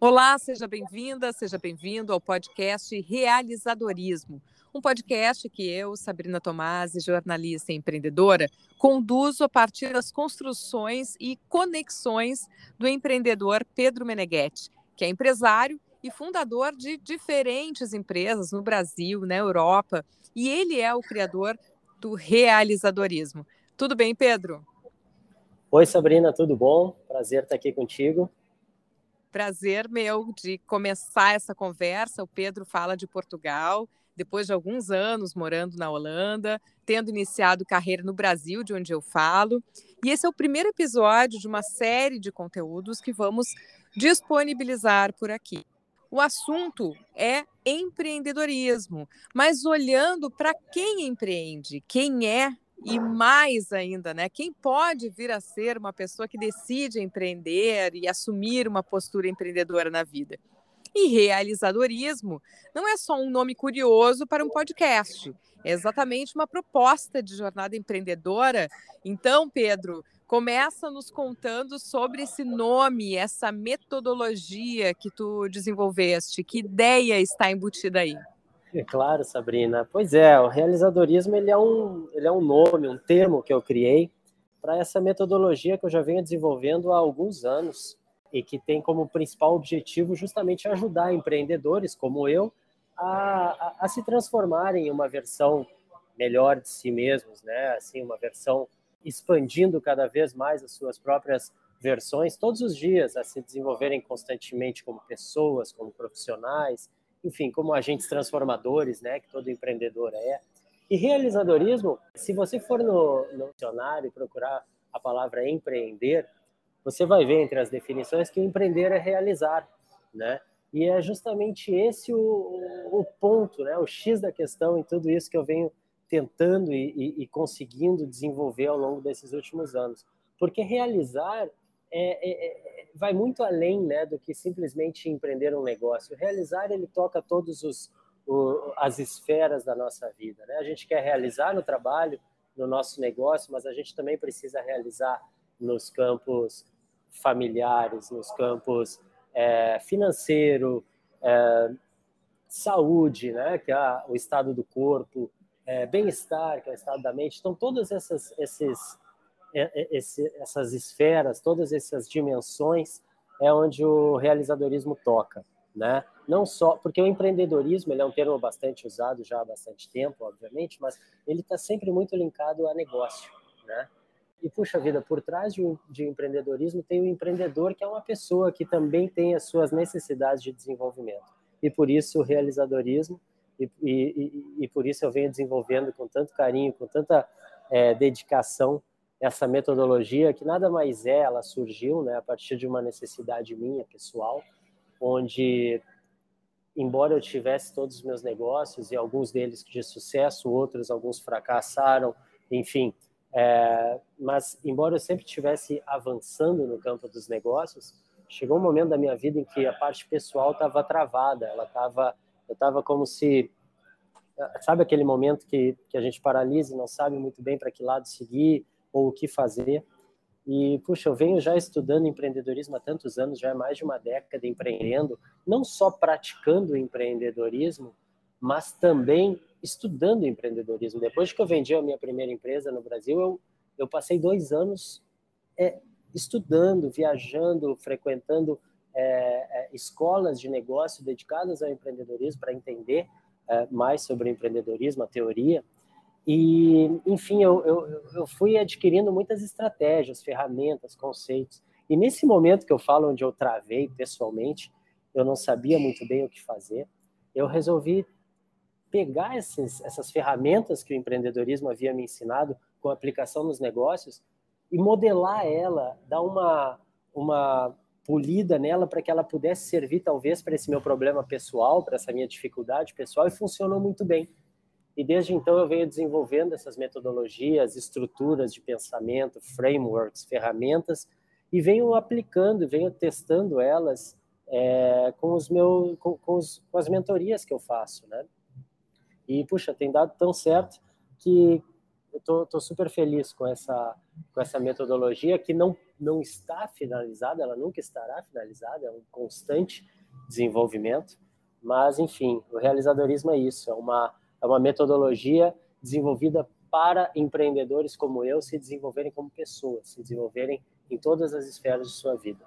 Olá, seja bem-vinda, seja bem-vindo ao podcast Realizadorismo, um podcast que eu, Sabrina Tomasi, jornalista e empreendedora, conduzo a partir das construções e conexões do empreendedor Pedro Meneghetti, que é empresário e fundador de diferentes empresas no Brasil, na Europa, e ele é o criador do realizadorismo. Tudo bem, Pedro? Oi, Sabrina, tudo bom? Prazer estar aqui contigo. Prazer meu de começar essa conversa. O Pedro fala de Portugal, depois de alguns anos morando na Holanda, tendo iniciado carreira no Brasil, de onde eu falo. E esse é o primeiro episódio de uma série de conteúdos que vamos disponibilizar por aqui. O assunto é empreendedorismo, mas olhando para quem empreende, quem é e mais ainda, né? Quem pode vir a ser uma pessoa que decide empreender e assumir uma postura empreendedora na vida? E realizadorismo não é só um nome curioso para um podcast, é exatamente uma proposta de jornada empreendedora. Então, Pedro, começa nos contando sobre esse nome, essa metodologia que tu desenvolveste, que ideia está embutida aí? É claro, Sabrina. Pois é, o realizadorismo ele é um, ele é um nome, um termo que eu criei para essa metodologia que eu já venho desenvolvendo há alguns anos e que tem como principal objetivo justamente ajudar empreendedores como eu a, a, a se transformarem em uma versão melhor de si mesmos, né? Assim, uma versão expandindo cada vez mais as suas próprias versões todos os dias, a se desenvolverem constantemente como pessoas, como profissionais, enfim, como agentes transformadores, né, que todo empreendedor é. E realizadorismo, se você for no, no dicionário procurar a palavra empreender, você vai ver entre as definições que empreender é realizar, né? E é justamente esse o, o, ponto, né? O X da questão em tudo isso que eu venho tentando e, e, e conseguindo desenvolver ao longo desses últimos anos. Porque realizar é, é, é, vai muito além né, do que simplesmente empreender um negócio. Realizar, ele toca todas as esferas da nossa vida. Né? A gente quer realizar no trabalho, no nosso negócio, mas a gente também precisa realizar nos campos familiares, nos campos é, financeiro, é, saúde, né, que é o estado do corpo, é, bem-estar, que é o estado da mente. Então, todas essas esses é, é, esse, essas esferas, todas essas dimensões, é onde o realizadorismo toca, né? Não só porque o empreendedorismo ele é um termo bastante usado já há bastante tempo, obviamente, mas ele está sempre muito linkado a negócio, né? E puxa vida, por trás de, de empreendedorismo tem o empreendedor que é uma pessoa que também tem as suas necessidades de desenvolvimento. E por isso o realizadorismo e, e, e por isso eu venho desenvolvendo com tanto carinho, com tanta é, dedicação essa metodologia que nada mais é, ela surgiu né, a partir de uma necessidade minha pessoal, onde, embora eu tivesse todos os meus negócios e alguns deles de sucesso, outros alguns fracassaram, enfim, é, mas embora eu sempre estivesse avançando no campo dos negócios, chegou um momento da minha vida em que a parte pessoal estava travada, ela estava, eu estava como se sabe aquele momento que, que a gente paralisa e não sabe muito bem para que lado seguir, ou o que fazer. E, puxa, eu venho já estudando empreendedorismo há tantos anos, já é mais de uma década empreendendo, não só praticando empreendedorismo, mas também estudando empreendedorismo. Depois que eu vendi a minha primeira empresa no Brasil, eu, eu passei dois anos é, estudando, viajando, frequentando é, é, escolas de negócio dedicadas ao empreendedorismo para entender é, mais sobre empreendedorismo, a teoria. E, enfim, eu, eu, eu fui adquirindo muitas estratégias, ferramentas, conceitos. E nesse momento que eu falo, onde eu travei pessoalmente, eu não sabia muito bem o que fazer, eu resolvi pegar esses, essas ferramentas que o empreendedorismo havia me ensinado com aplicação nos negócios e modelar ela, dar uma, uma polida nela para que ela pudesse servir talvez para esse meu problema pessoal, para essa minha dificuldade pessoal e funcionou muito bem. E desde então eu venho desenvolvendo essas metodologias, estruturas de pensamento, frameworks, ferramentas, e venho aplicando, venho testando elas é, com, os meus, com, com, os, com as mentorias que eu faço, né? E, puxa, tem dado tão certo que eu tô, tô, super feliz com essa, com essa metodologia que não, não está finalizada, ela nunca estará finalizada, é um constante desenvolvimento, mas, enfim, o realizadorismo é isso, é uma, é uma metodologia desenvolvida para empreendedores como eu se desenvolverem como pessoas, se desenvolverem em todas as esferas de sua vida.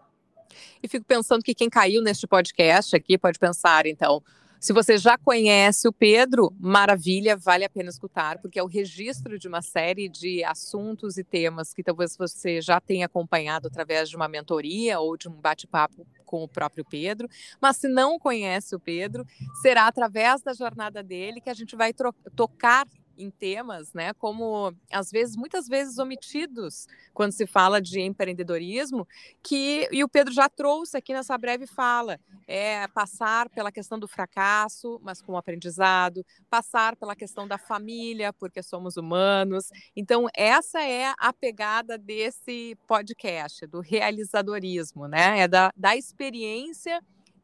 E fico pensando que quem caiu neste podcast aqui pode pensar, então, se você já conhece o Pedro, maravilha, vale a pena escutar, porque é o registro de uma série de assuntos e temas que talvez você já tenha acompanhado através de uma mentoria ou de um bate-papo com o próprio Pedro. Mas se não conhece o Pedro, será através da jornada dele que a gente vai tocar em temas, né, como às vezes, muitas vezes omitidos quando se fala de empreendedorismo, que e o Pedro já trouxe aqui nessa breve fala, é passar pela questão do fracasso, mas com aprendizado, passar pela questão da família, porque somos humanos. Então, essa é a pegada desse podcast, do realizadorismo, né? É da, da experiência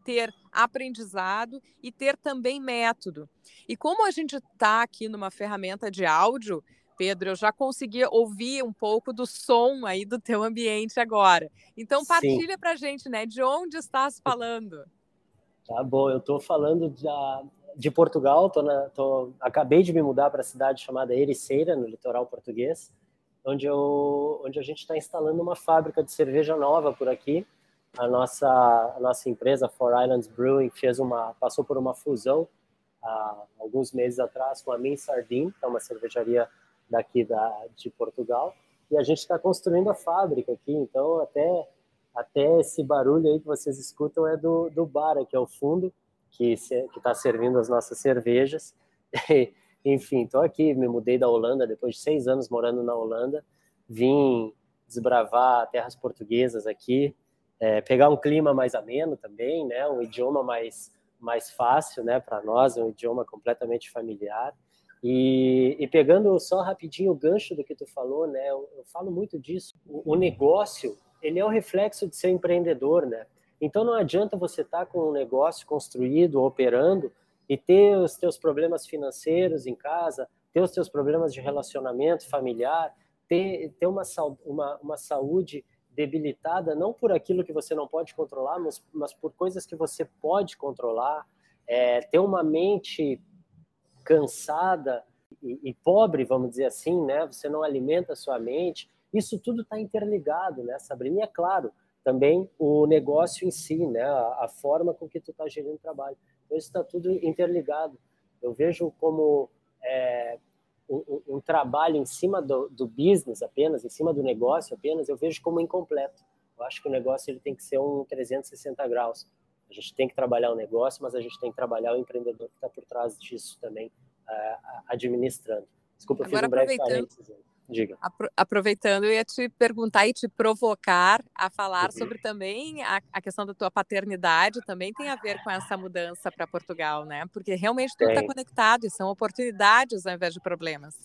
ter aprendizado e ter também método. E como a gente está aqui numa ferramenta de áudio, Pedro, eu já consegui ouvir um pouco do som aí do teu ambiente agora. Então partilha para a gente, né? De onde estás falando? Tá bom, eu estou falando da, de Portugal, tô na, tô, acabei de me mudar para a cidade chamada Ericeira, no litoral português, onde, eu, onde a gente está instalando uma fábrica de cerveja nova por aqui a nossa, a nossa empresa, Four Islands Brewing, fez uma, passou por uma fusão há alguns meses atrás com a Min Sardin, que é uma cervejaria daqui da, de Portugal, e a gente está construindo a fábrica aqui, então até, até esse barulho aí que vocês escutam é do, do bar aqui ao fundo, que está servindo as nossas cervejas. Enfim, estou aqui, me mudei da Holanda depois de seis anos morando na Holanda, vim desbravar terras portuguesas aqui, é, pegar um clima mais ameno também, né? Um idioma mais mais fácil, né? Para nós, é um idioma completamente familiar. E, e, pegando só rapidinho o gancho do que tu falou, né? Eu, eu falo muito disso. O, o, negócio, ele é o reflexo de ser empreendedor, né? Então não adianta você estar tá com um negócio construído, operando e ter os teus problemas financeiros em casa, ter os teus problemas de relacionamento familiar, ter, ter uma, uma, uma saúde debilitada não por aquilo que você não pode controlar, mas, mas por coisas que você pode controlar. É, ter uma mente cansada e, e, pobre, vamos dizer assim, né? Você não alimenta a sua mente. Isso tudo está interligado, né, Sabrina? E é claro, também o negócio em si, né? A, a forma com que tu está gerindo o trabalho. Então, isso está tudo interligado. Eu vejo como é, um, um, trabalho em cima do, do, business apenas, em cima do negócio apenas, eu vejo como incompleto. Eu acho que o negócio ele tem que ser um 360 graus. A gente tem que trabalhar o negócio, mas a gente tem que trabalhar o empreendedor que está por trás disso também, uh, administrando. Desculpa, eu fiz um breve parênteses. Diga. Aproveitando, eu ia te perguntar e te provocar a falar uhum. sobre também a, a, questão da tua paternidade, também tem a ver com essa mudança para Portugal, né? Porque realmente tudo está conectado e são oportunidades ao invés de problemas.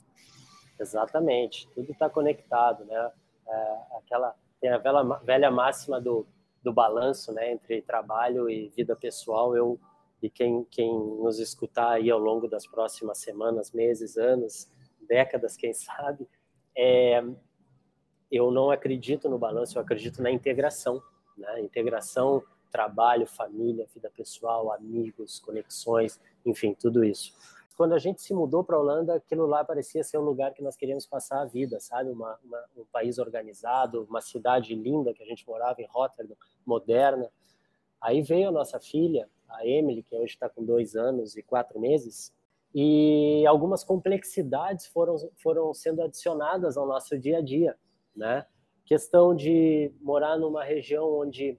Exatamente, tudo está conectado, né? É, aquela tem a velha, velha máxima do, do balanço, né, entre trabalho e vida pessoal. Eu e quem quem nos escutar aí ao longo das próximas semanas, meses, anos, décadas, quem sabe, é, eu não acredito no balanço, eu acredito na integração, né? Integração, trabalho, família, vida pessoal, amigos, conexões, enfim, tudo isso. Quando a gente se mudou para a Holanda, aquilo lá parecia ser um lugar que nós queríamos passar a vida, sabe? Uma, uma, um país organizado, uma cidade linda que a gente morava em Rotterdam, moderna. Aí veio a nossa filha, a Emily, que hoje está com dois anos e quatro meses, e algumas complexidades foram, foram sendo adicionadas ao nosso dia a dia, né? Questão de morar numa região onde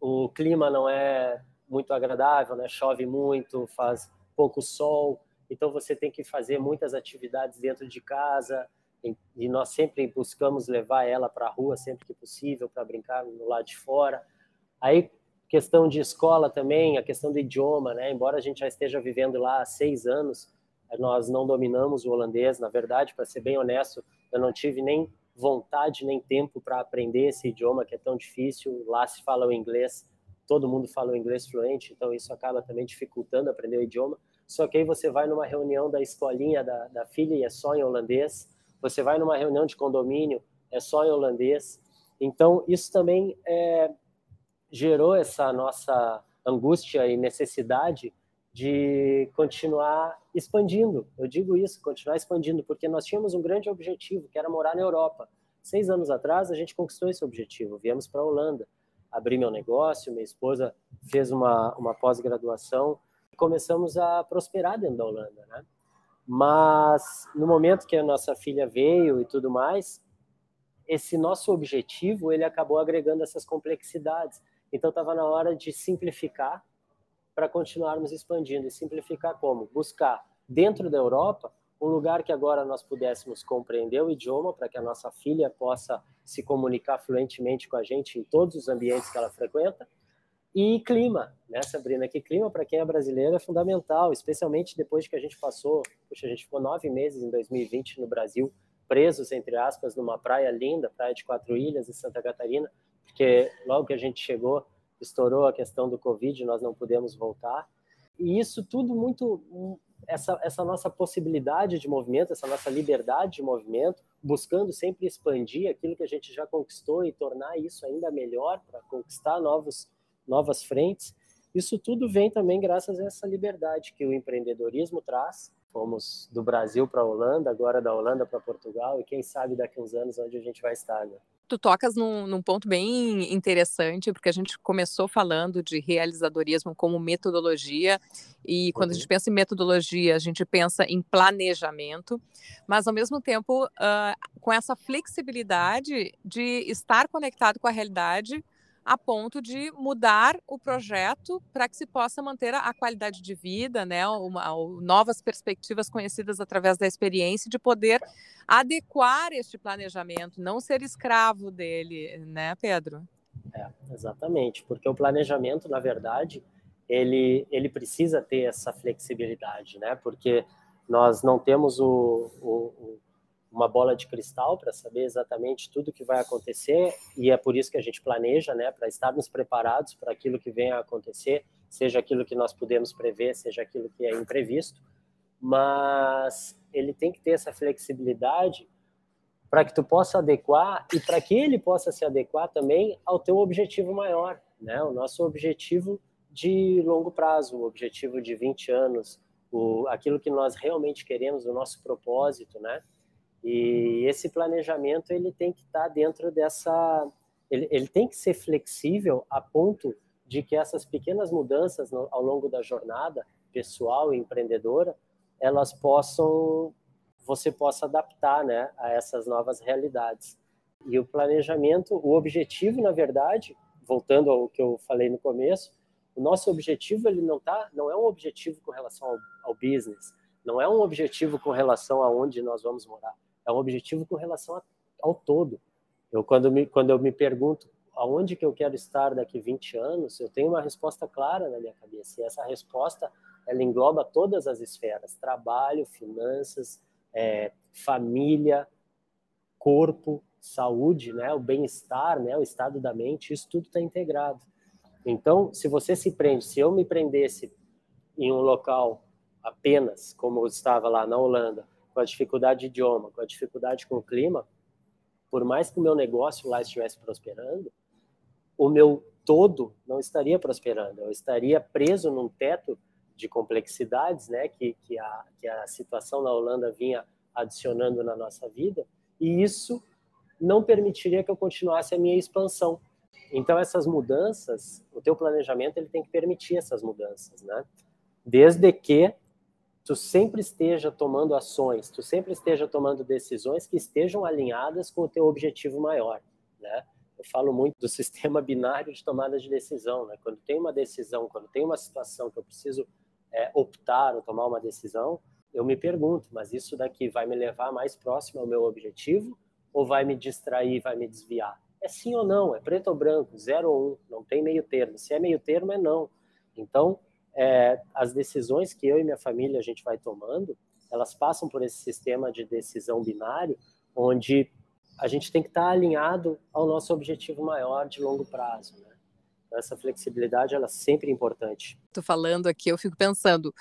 o clima não é muito agradável, né? Chove muito, faz pouco sol, então você tem que fazer muitas atividades dentro de casa e nós sempre buscamos levar ela para a rua sempre que possível para brincar no lado de fora. Aí questão de escola também, a questão do idioma, né? Embora a gente já esteja vivendo lá há seis anos, nós não dominamos o holandês. Na verdade, para ser bem honesto, eu não tive nem vontade nem tempo para aprender esse idioma que é tão difícil. Lá se fala o inglês, todo mundo fala o inglês fluente, então isso acaba também dificultando aprender o idioma. Só que aí você vai numa reunião da escolinha da, da filha e é só em holandês. Você vai numa reunião de condomínio, é só em holandês. Então, isso também é, gerou essa nossa angústia e necessidade de continuar expandindo. Eu digo isso, continuar expandindo, porque nós tínhamos um grande objetivo, que era morar na Europa. Seis anos atrás, a gente conquistou esse objetivo. Viemos para a Holanda, abri meu negócio, minha esposa fez uma, uma pós-graduação e começamos a prosperar dentro da Holanda, né? Mas no momento que a nossa filha veio e tudo mais, esse nosso objetivo ele acabou agregando essas complexidades. Então estava na hora de simplificar para continuarmos expandindo. E simplificar como? Buscar dentro da Europa um lugar que agora nós pudéssemos compreender o idioma para que a nossa filha possa se comunicar fluentemente com a gente em todos os ambientes que ela frequenta. E clima, né, Sabrina? Que clima para quem é brasileiro é fundamental, especialmente depois que a gente passou, puxa, a gente ficou nove meses em 2020 no Brasil, presos, entre aspas, numa praia linda, praia de Quatro Ilhas, em Santa Catarina, porque logo que a gente chegou, estourou a questão do Covid, nós não pudemos voltar. E isso tudo muito, essa, essa nossa possibilidade de movimento, essa nossa liberdade de movimento, buscando sempre expandir aquilo que a gente já conquistou e tornar isso ainda melhor para conquistar novos, novas frentes. Isso tudo vem também graças a essa liberdade que o empreendedorismo traz. Fomos do Brasil para a Holanda, agora da Holanda para Portugal, e quem sabe daqui a uns anos onde a gente vai estar. Né? Tu tocas num, num, ponto bem interessante, porque a gente começou falando de realizadorismo como metodologia, e quando uhum. a gente pensa em metodologia, a gente pensa em planejamento, mas ao mesmo tempo uh, com essa flexibilidade de estar conectado com a realidade a ponto de mudar o projeto para que se possa manter a qualidade de vida, né, uma, novas perspectivas conhecidas através da experiência, de poder adequar este planejamento, não ser escravo dele, né, Pedro? É, exatamente, porque o planejamento, na verdade, ele, ele precisa ter essa flexibilidade, né, porque nós não temos o, o uma bola de cristal para saber exatamente tudo que vai acontecer e é por isso que a gente planeja, né, para estarmos preparados para aquilo que vem a acontecer, seja aquilo que nós podemos prever, seja aquilo que é imprevisto, mas ele tem que ter essa flexibilidade para que tu possa adequar e para que ele possa se adequar também ao teu objetivo maior, né? O nosso objetivo de longo prazo, o objetivo de 20 anos, o, aquilo que nós realmente queremos, o nosso propósito, né? E esse planejamento ele tem que estar tá dentro dessa, ele, ele tem que ser flexível a ponto de que essas pequenas mudanças no, ao longo da jornada pessoal e empreendedora, elas possam, você possa adaptar, né, a essas novas realidades. E o planejamento, o objetivo, na verdade, voltando ao que eu falei no começo, o nosso objetivo ele não tá, não é um objetivo com relação ao, ao business, não é um objetivo com relação a onde nós vamos morar é um objetivo com relação a, ao todo. Eu quando me quando eu me pergunto aonde que eu quero estar daqui 20 anos, eu tenho uma resposta clara na minha cabeça. E essa resposta ela engloba todas as esferas: trabalho, finanças, é, família, corpo, saúde, né, o bem-estar, né, o estado da mente, isso tudo está integrado. Então, se você se prende, se eu me prendesse em um local apenas, como eu estava lá na Holanda, com a dificuldade de idioma, com a dificuldade com o clima, por mais que o meu negócio lá estivesse prosperando, o meu todo não estaria prosperando. Eu estaria preso num teto de complexidades, né, que, que, a, que a situação na Holanda vinha adicionando na nossa vida, e isso não permitiria que eu continuasse a minha expansão. Então essas mudanças, o teu planejamento ele tem que permitir essas mudanças, né? Desde que tu sempre esteja tomando ações, tu sempre esteja tomando decisões que estejam alinhadas com o teu objetivo maior, né? Eu falo muito do sistema binário de tomada de decisão, né? Quando tem uma decisão, quando tem uma situação que eu preciso é, optar ou tomar uma decisão, eu me pergunto, mas isso daqui vai me levar mais próximo ao meu objetivo ou vai me distrair, vai me desviar? É sim ou não, é preto ou branco, zero ou um, não tem meio termo. Se é meio termo, é não. Então, é, as decisões que eu e minha família a gente vai tomando, elas passam por esse sistema de decisão binário, onde a gente tem que estar alinhado ao nosso objetivo maior de longo prazo. Né? Então, essa flexibilidade ela é sempre importante. Estou falando aqui, eu fico pensando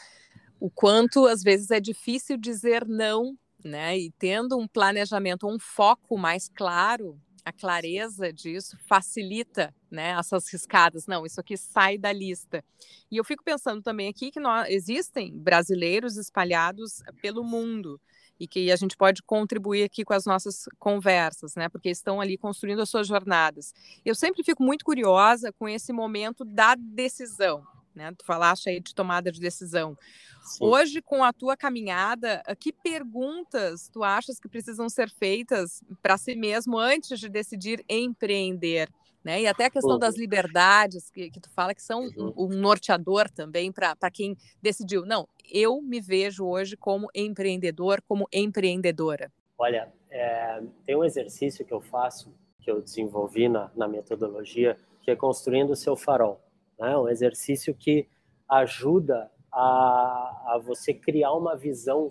o quanto às vezes é difícil dizer não né? E tendo um planejamento, um foco mais claro, a clareza disso facilita né, essas riscadas. Não, isso aqui sai da lista. E eu fico pensando também aqui que nós, existem brasileiros espalhados pelo mundo e que a gente pode contribuir aqui com as nossas conversas, né? Porque estão ali construindo as suas jornadas. Eu sempre fico muito curiosa com esse momento da decisão, né? Tu falaste aí de tomada de decisão. Sim. Hoje, com a tua caminhada, que perguntas tu achas que precisam ser feitas para si mesmo antes de decidir empreender? Né? E até a questão das liberdades que, que tu fala que são um, um norteador também para quem decidiu. Não, eu me vejo hoje como empreendedor, como empreendedora. Olha, é, tem um exercício que eu faço, que eu desenvolvi na, na metodologia, que é construindo o seu farol. Né? Um exercício que ajuda a, a você criar uma visão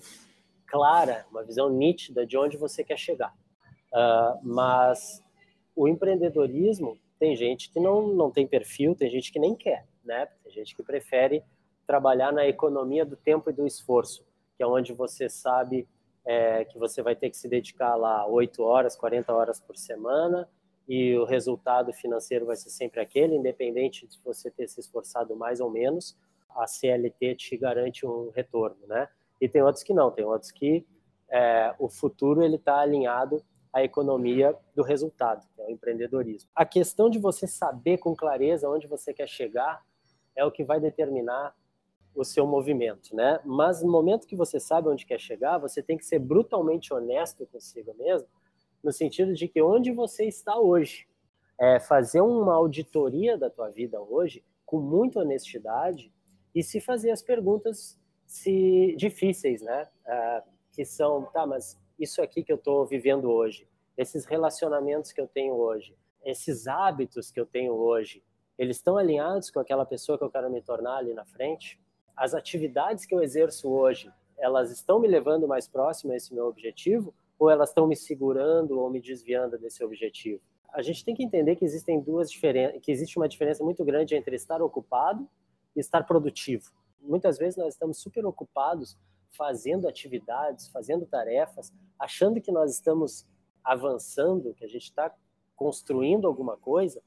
clara, uma visão nítida de onde você quer chegar. Uh, mas o empreendedorismo tem gente que não, não tem perfil, tem gente que nem quer, né? Tem gente que prefere trabalhar na economia do tempo e do esforço, que é onde você sabe é, que você vai ter que se dedicar lá 8 horas, 40 horas por semana e o resultado financeiro vai ser sempre aquele, independente de você ter se esforçado mais ou menos a CLT te garante um retorno, né? E tem outros que não, tem outros que é, o futuro ele está alinhado à economia do resultado, que é o empreendedorismo. A questão de você saber com clareza onde você quer chegar é o que vai determinar o seu movimento, né? Mas no momento que você sabe onde quer chegar, você tem que ser brutalmente honesto consigo mesmo, no sentido de que onde você está hoje, é fazer uma auditoria da tua vida hoje com muita honestidade e se fazer as perguntas se difíceis, né? Uh, que são, tá, mas isso aqui que eu estou vivendo hoje, esses relacionamentos que eu tenho hoje, esses hábitos que eu tenho hoje, eles estão alinhados com aquela pessoa que eu quero me tornar ali na frente? As atividades que eu exerço hoje, elas estão me levando mais próximo a esse meu objetivo ou elas estão me segurando ou me desviando desse objetivo? A gente tem que entender que existem duas diferenças, que existe uma diferença muito grande entre estar ocupado e estar produtivo. Muitas vezes nós estamos super ocupados fazendo atividades, fazendo tarefas, achando que nós estamos avançando, que a gente está construindo alguma coisa,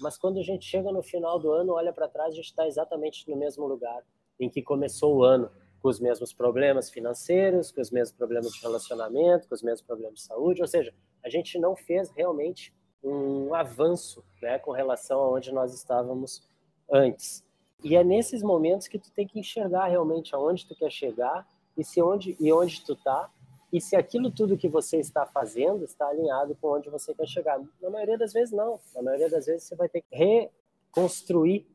mas quando a gente chega no final do ano, olha para trás, a gente está exatamente no mesmo lugar em que começou o ano, com os mesmos problemas financeiros, com os mesmos problemas de relacionamento, com os mesmos problemas de saúde, ou seja, a gente não fez realmente um avanço né, com relação a onde nós estávamos antes. E é nesses momentos que tu tem que enxergar realmente aonde tu quer chegar e se onde e onde tu tá e se aquilo tudo que você está fazendo está alinhado com onde você quer chegar. Na maioria das vezes não. Na maioria das vezes você vai ter que reconstruir,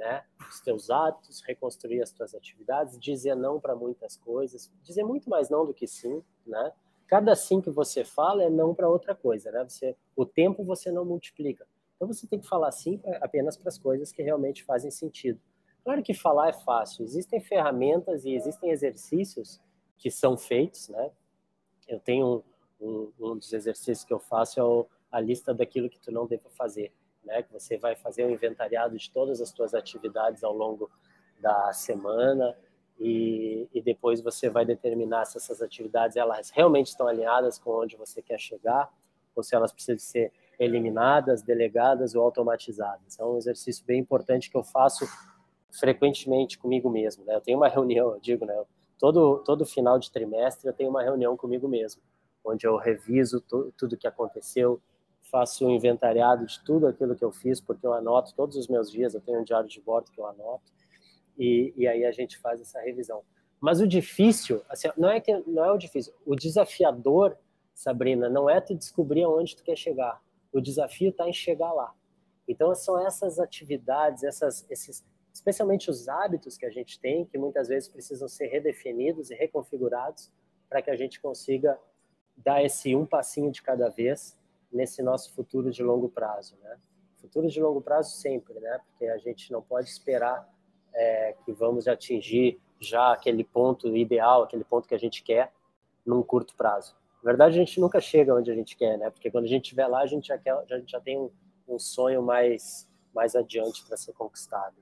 né, os teus hábitos, reconstruir as tuas atividades, dizer não para muitas coisas, dizer muito mais não do que sim, né? Cada sim que você fala é não para outra coisa, né? Você, o tempo você não multiplica. Então você tem que falar sim apenas para as coisas que realmente fazem sentido. Claro que falar é fácil. Existem ferramentas e existem exercícios que são feitos, né? Eu tenho um, um dos exercícios que eu faço é o, a lista daquilo que tu não deve fazer, né? Que você vai fazer um inventariado de todas as tuas atividades ao longo da semana e, e depois você vai determinar se essas atividades elas realmente estão alinhadas com onde você quer chegar ou se elas precisam ser eliminadas, delegadas ou automatizadas. É um exercício bem importante que eu faço frequentemente comigo mesmo. Né? Eu tenho uma reunião, eu digo, né? todo, todo final de trimestre eu tenho uma reunião comigo mesmo, onde eu reviso tu, tudo que aconteceu, faço um inventariado de tudo aquilo que eu fiz, porque eu anoto todos os meus dias, eu tenho um diário de bordo que eu anoto, e, e aí a gente faz essa revisão. Mas o difícil, assim, não é que não é o difícil, o desafiador, Sabrina, não é tu descobrir aonde tu quer chegar. O desafio está em chegar lá. Então são essas atividades, essas, esses, especialmente os hábitos que a gente tem, que muitas vezes precisam ser redefinidos e reconfigurados para que a gente consiga dar esse um passinho de cada vez nesse nosso futuro de longo prazo, né? Futuro de longo prazo sempre, né? Porque a gente não pode esperar é, que vamos atingir já aquele ponto ideal, aquele ponto que a gente quer num curto prazo. Na verdade, a gente nunca chega onde a gente quer, né? Porque quando a gente estiver lá, a gente já, quer, já tem um, um sonho mais, mais adiante para ser conquistado.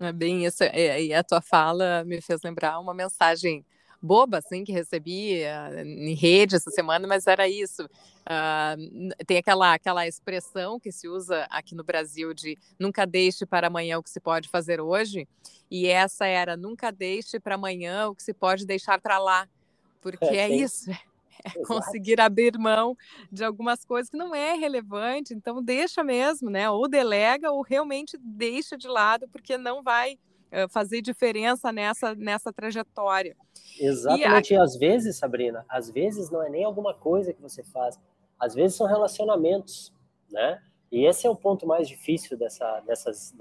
É bem isso. E a tua fala me fez lembrar uma mensagem boba, assim, que recebi uh, em rede essa semana, mas era isso. Uh, tem aquela, aquela expressão que se usa aqui no Brasil de nunca deixe para amanhã o que se pode fazer hoje, e essa era nunca deixe para amanhã o que se pode deixar para lá, porque é, é isso, é conseguir abrir mão de algumas coisas que não é relevante, então deixa mesmo, né? Ou delega ou realmente deixa de lado, porque não vai fazer diferença nessa, nessa trajetória. Exatamente, e, a... e às vezes, Sabrina, às vezes não é nem alguma coisa que você faz, às vezes são relacionamentos, né? E esse é o ponto mais difícil dessa, dessas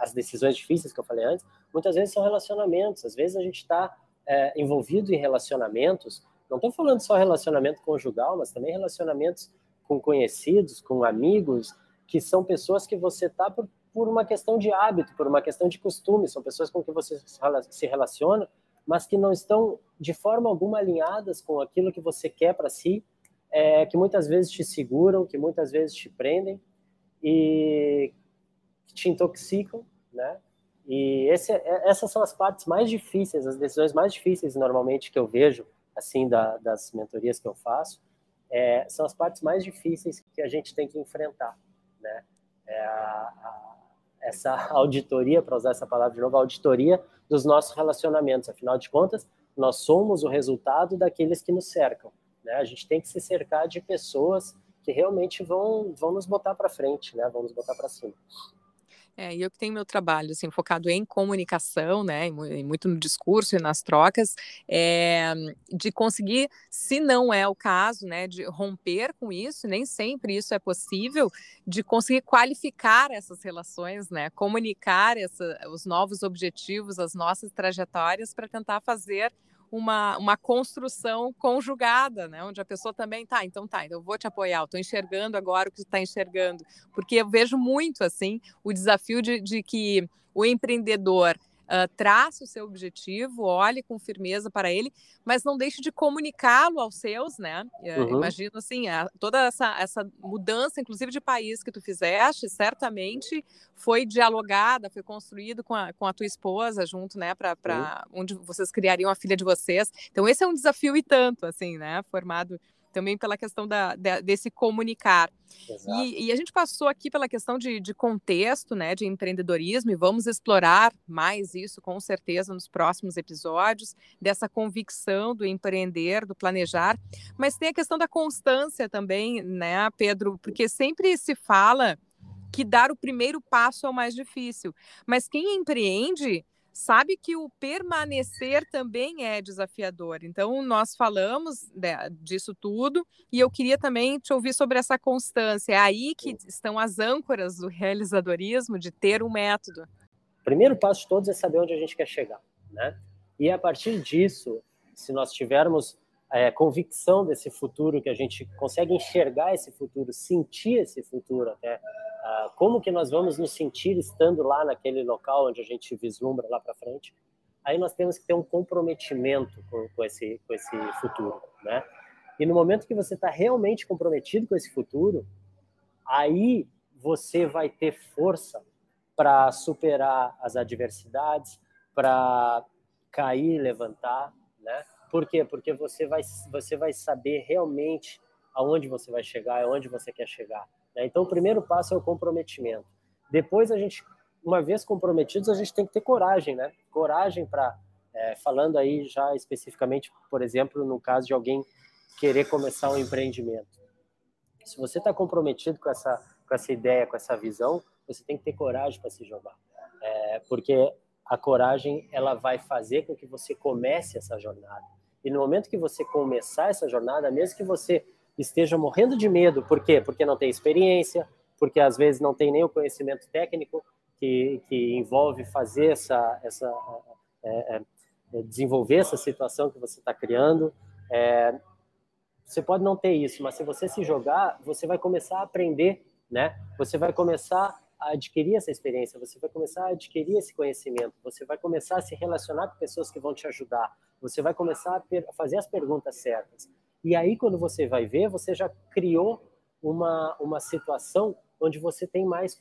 as decisões difíceis que eu falei antes. Muitas vezes são relacionamentos. Às vezes a gente está é, envolvido em relacionamentos não estou falando só relacionamento conjugal, mas também relacionamentos com conhecidos, com amigos, que são pessoas que você está por, por uma questão de hábito, por uma questão de costume, são pessoas com que você se relaciona, mas que não estão de forma alguma alinhadas com aquilo que você quer para si, é, que muitas vezes te seguram, que muitas vezes te prendem e te intoxicam, né? E esse, é, essas são as partes mais difíceis, as decisões mais difíceis normalmente que eu vejo assim da, das mentorias que eu faço, é, são as partes mais difíceis que a gente tem que enfrentar, né? É a, a, essa auditoria, para usar essa palavra de novo, auditoria dos nossos relacionamentos. Afinal de contas, nós somos o resultado daqueles que nos cercam. Né? A gente tem que se cercar de pessoas que realmente vão, vão nos botar para frente, né? vão nos botar para cima. É, e eu que tenho meu trabalho assim, focado em comunicação, né, muito no discurso e nas trocas, é, de conseguir, se não é o caso, né, de romper com isso, nem sempre isso é possível, de conseguir qualificar essas relações, né, comunicar essa, os novos objetivos, as nossas trajetórias para tentar fazer uma, uma construção conjugada, né? Onde a pessoa também tá, então tá, então eu vou te apoiar, eu estou enxergando agora o que tu está enxergando, porque eu vejo muito assim o desafio de, de que o empreendedor uh, trace o seu objetivo, olhe com firmeza para ele, mas não deixe de comunicá-lo aos seus, né? Uhum. Imagino assim, a, toda essa, essa mudança, inclusive de país que tu fizeste, certamente foi dialogada, foi construído com a, com a tua esposa junto, né? Para uhum. onde vocês criariam a filha de vocês. Então, esse é um desafio e tanto, assim, né? Formado também pela questão da, da desse comunicar. E, e, a gente passou aqui pela questão de, de, contexto, né, de empreendedorismo, e vamos explorar mais isso com certeza nos próximos episódios, dessa convicção do empreender, do planejar, mas tem a questão da constância também, né, Pedro, porque sempre se fala que dar o primeiro passo é o mais difícil, mas quem empreende sabe que o permanecer também é desafiador. Então, nós falamos disso tudo e eu queria também te ouvir sobre essa constância. É aí que estão as âncoras do realizadorismo, de ter um método. O primeiro passo de todos é saber onde a gente quer chegar, né? E a partir disso, se nós tivermos é, convicção desse futuro, que a gente consegue enxergar esse futuro, sentir esse futuro até, uh, como que nós vamos nos sentir estando lá naquele local onde a gente vislumbra lá para frente, aí nós temos que ter um comprometimento com, com, esse, com esse futuro, né? E no momento que você está realmente comprometido com esse futuro, aí você vai ter força para superar as adversidades, para cair, levantar, né? Por quê? Porque você vai, você vai saber realmente aonde você vai chegar, aonde você quer chegar. Né? Então, o primeiro passo é o comprometimento. Depois, a gente, uma vez comprometidos, a gente tem que ter coragem, né? Coragem para, é, falando aí já especificamente, por exemplo, no caso de alguém querer começar um empreendimento. Se você está comprometido com essa, com essa ideia, com essa visão, você tem que ter coragem para se jogar. É, porque a coragem ela vai fazer com que você comece essa jornada. E no momento que você começar essa jornada, mesmo que você esteja morrendo de medo, por quê? Porque não tem experiência, porque às vezes não tem nem o conhecimento técnico que, que envolve fazer essa, essa é, é, é desenvolver essa situação que você está criando. É, você pode não ter isso, mas se você se jogar, você vai começar a aprender, né? Você vai começar adquirir essa experiência, você vai começar a adquirir esse conhecimento, você vai começar a se relacionar com pessoas que vão te ajudar, você vai começar a fazer as perguntas certas. E aí, quando você vai ver, você já criou uma, uma situação onde você tem mais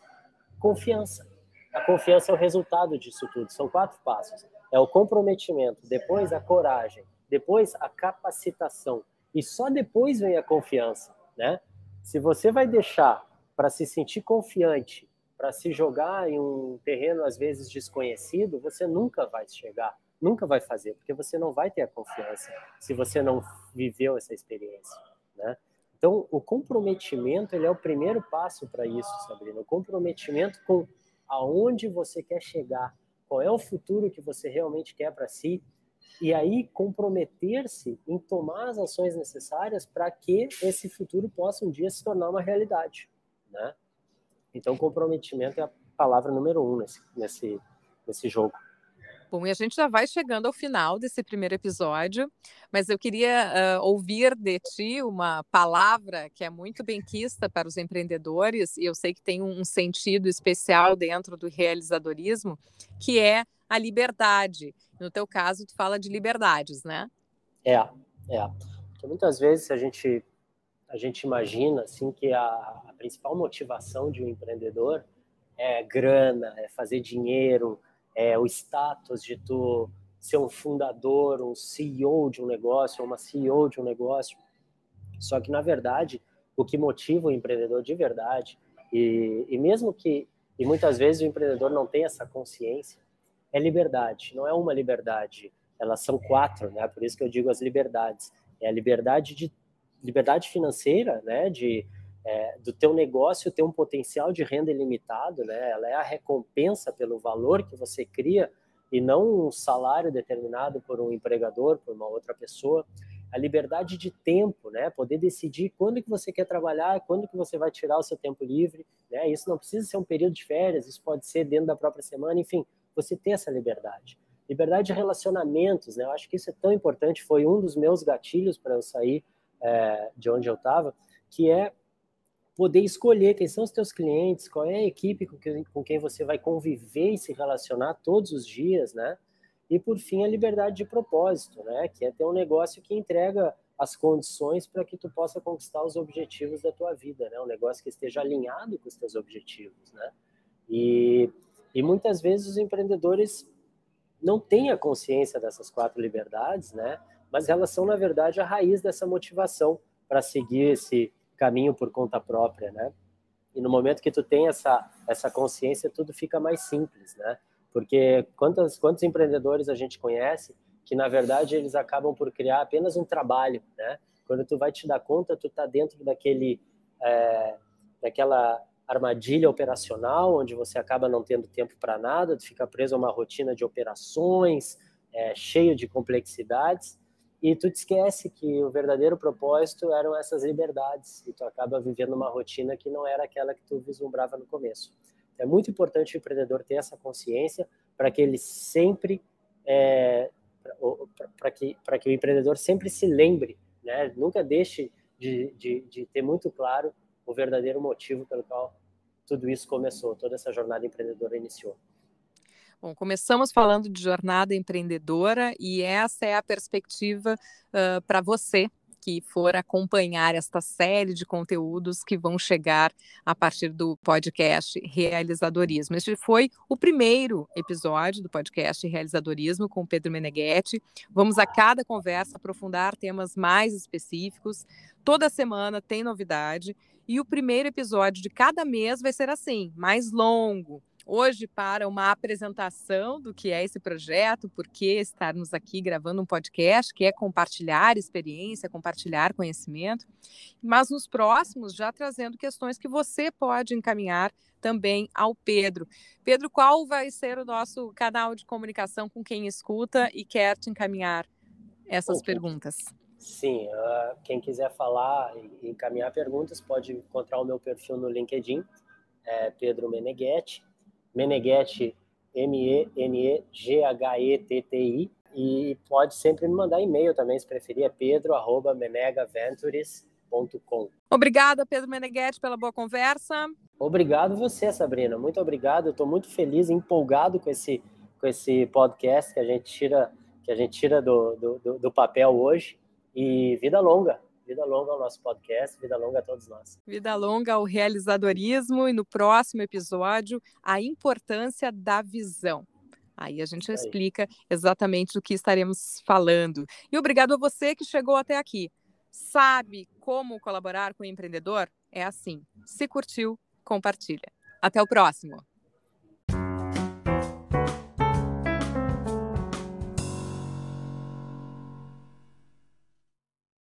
confiança. A confiança é o resultado disso tudo. São quatro passos. É o comprometimento, depois a coragem, depois a capacitação e só depois vem a confiança, né? Se você vai deixar para se sentir confiante, para se jogar em um terreno às vezes desconhecido, você nunca vai chegar, nunca vai fazer, porque você não vai ter a confiança se você não viveu essa experiência, né? Então, o comprometimento ele é o primeiro passo para isso, Sabrina. O comprometimento com aonde você quer chegar, qual é o futuro que você realmente quer para si, e aí comprometer-se em tomar as ações necessárias para que esse futuro possa um dia se tornar uma realidade, né? Então, comprometimento é a palavra número um nesse, nesse, nesse jogo. Bom, e a gente já vai chegando ao final desse primeiro episódio, mas eu queria uh, ouvir de ti uma palavra que é muito benquista para os empreendedores, e eu sei que tem um sentido especial dentro do realizadorismo, que é a liberdade. No teu caso, tu fala de liberdades, né? É, é. Porque muitas vezes a gente, a gente imagina assim, que a, a principal motivação de um empreendedor é grana, é fazer dinheiro, é, o status de tu ser um fundador, um CEO de um negócio, uma CEO de um negócio. Só que, na verdade, o que motiva o empreendedor de verdade, e, e mesmo que, e muitas vezes o empreendedor não tem essa consciência, é liberdade. Não é uma liberdade, elas são quatro, né? Por isso que eu digo as liberdades. É a liberdade de liberdade financeira, né? De é, do teu negócio ter um potencial de renda ilimitado, né? Ela é a recompensa pelo valor que você cria e não um salário determinado por um empregador, por uma outra pessoa. A liberdade de tempo, né? Poder decidir quando que você quer trabalhar, quando que você vai tirar o seu tempo livre, né? Isso não precisa ser um período de férias, isso pode ser dentro da própria semana, enfim, você ter essa liberdade. Liberdade de relacionamentos, né? Eu acho que isso é tão importante, foi um dos meus gatilhos para eu sair é, de onde eu estava, que é poder escolher quem são os teus clientes, qual é a equipe com quem, com quem você vai conviver e se relacionar todos os dias, né? E por fim a liberdade de propósito, né? Que é ter um negócio que entrega as condições para que tu possa conquistar os objetivos da tua vida, né? Um negócio que esteja alinhado com os teus objetivos, né? E, e muitas vezes os empreendedores não têm a consciência dessas quatro liberdades, né? Mas elas são na verdade a raiz dessa motivação para seguir esse caminho por conta própria, né? E no momento que tu tem essa essa consciência, tudo fica mais simples, né? Porque quantos quantos empreendedores a gente conhece que na verdade eles acabam por criar apenas um trabalho, né? Quando tu vai te dar conta, tu tá dentro daquele é, daquela armadilha operacional, onde você acaba não tendo tempo para nada, fica preso a uma rotina de operações, é, cheio de complexidades, e tu te esquece que o verdadeiro propósito eram essas liberdades e tu acaba vivendo uma rotina que não era aquela que tu vislumbrava no começo. É muito importante o empreendedor ter essa consciência para que ele sempre é, para que para que o empreendedor sempre se lembre, né? Nunca deixe de, de, de ter muito claro o verdadeiro motivo pelo qual tudo isso começou, toda essa jornada empreendedora iniciou. Bom, começamos falando de jornada empreendedora e essa é a perspectiva uh, para você que for acompanhar esta série de conteúdos que vão chegar a partir do podcast Realizadorismo. Este foi o primeiro episódio do podcast Realizadorismo com Pedro Meneghetti. Vamos a cada conversa aprofundar temas mais específicos. Toda semana tem novidade e o primeiro episódio de cada mês vai ser assim, mais longo, hoje para uma apresentação do que é esse projeto, por que estarmos aqui gravando um podcast, que é compartilhar experiência, compartilhar conhecimento, mas nos próximos já trazendo questões que você pode encaminhar também ao Pedro. Pedro, qual vai ser o nosso canal de comunicação com quem escuta e quer te encaminhar essas perguntas? Sim, uh, quem quiser falar e encaminhar perguntas pode encontrar o meu perfil no LinkedIn, é Pedro Meneghetti, Meneghetti, M-E-N-E-G-H-E-T-T-I. E pode sempre me mandar e-mail também, se preferir, é pedro.menegaventures.com. Obrigada, Pedro Meneghetti, pela boa conversa. Obrigado você, Sabrina. Muito obrigado. Eu estou muito feliz, empolgado com esse, com esse podcast que a gente tira, que a gente tira do, do, do papel hoje. E vida longa. Vida longa ao nosso podcast, vida longa a todos nós. Vida longa ao realizadorismo e no próximo episódio, a importância da visão. Aí a gente explica exatamente do que estaremos falando. E obrigado a você que chegou até aqui. Sabe como colaborar com o empreendedor? É assim. Se curtiu, compartilha. Até o próximo.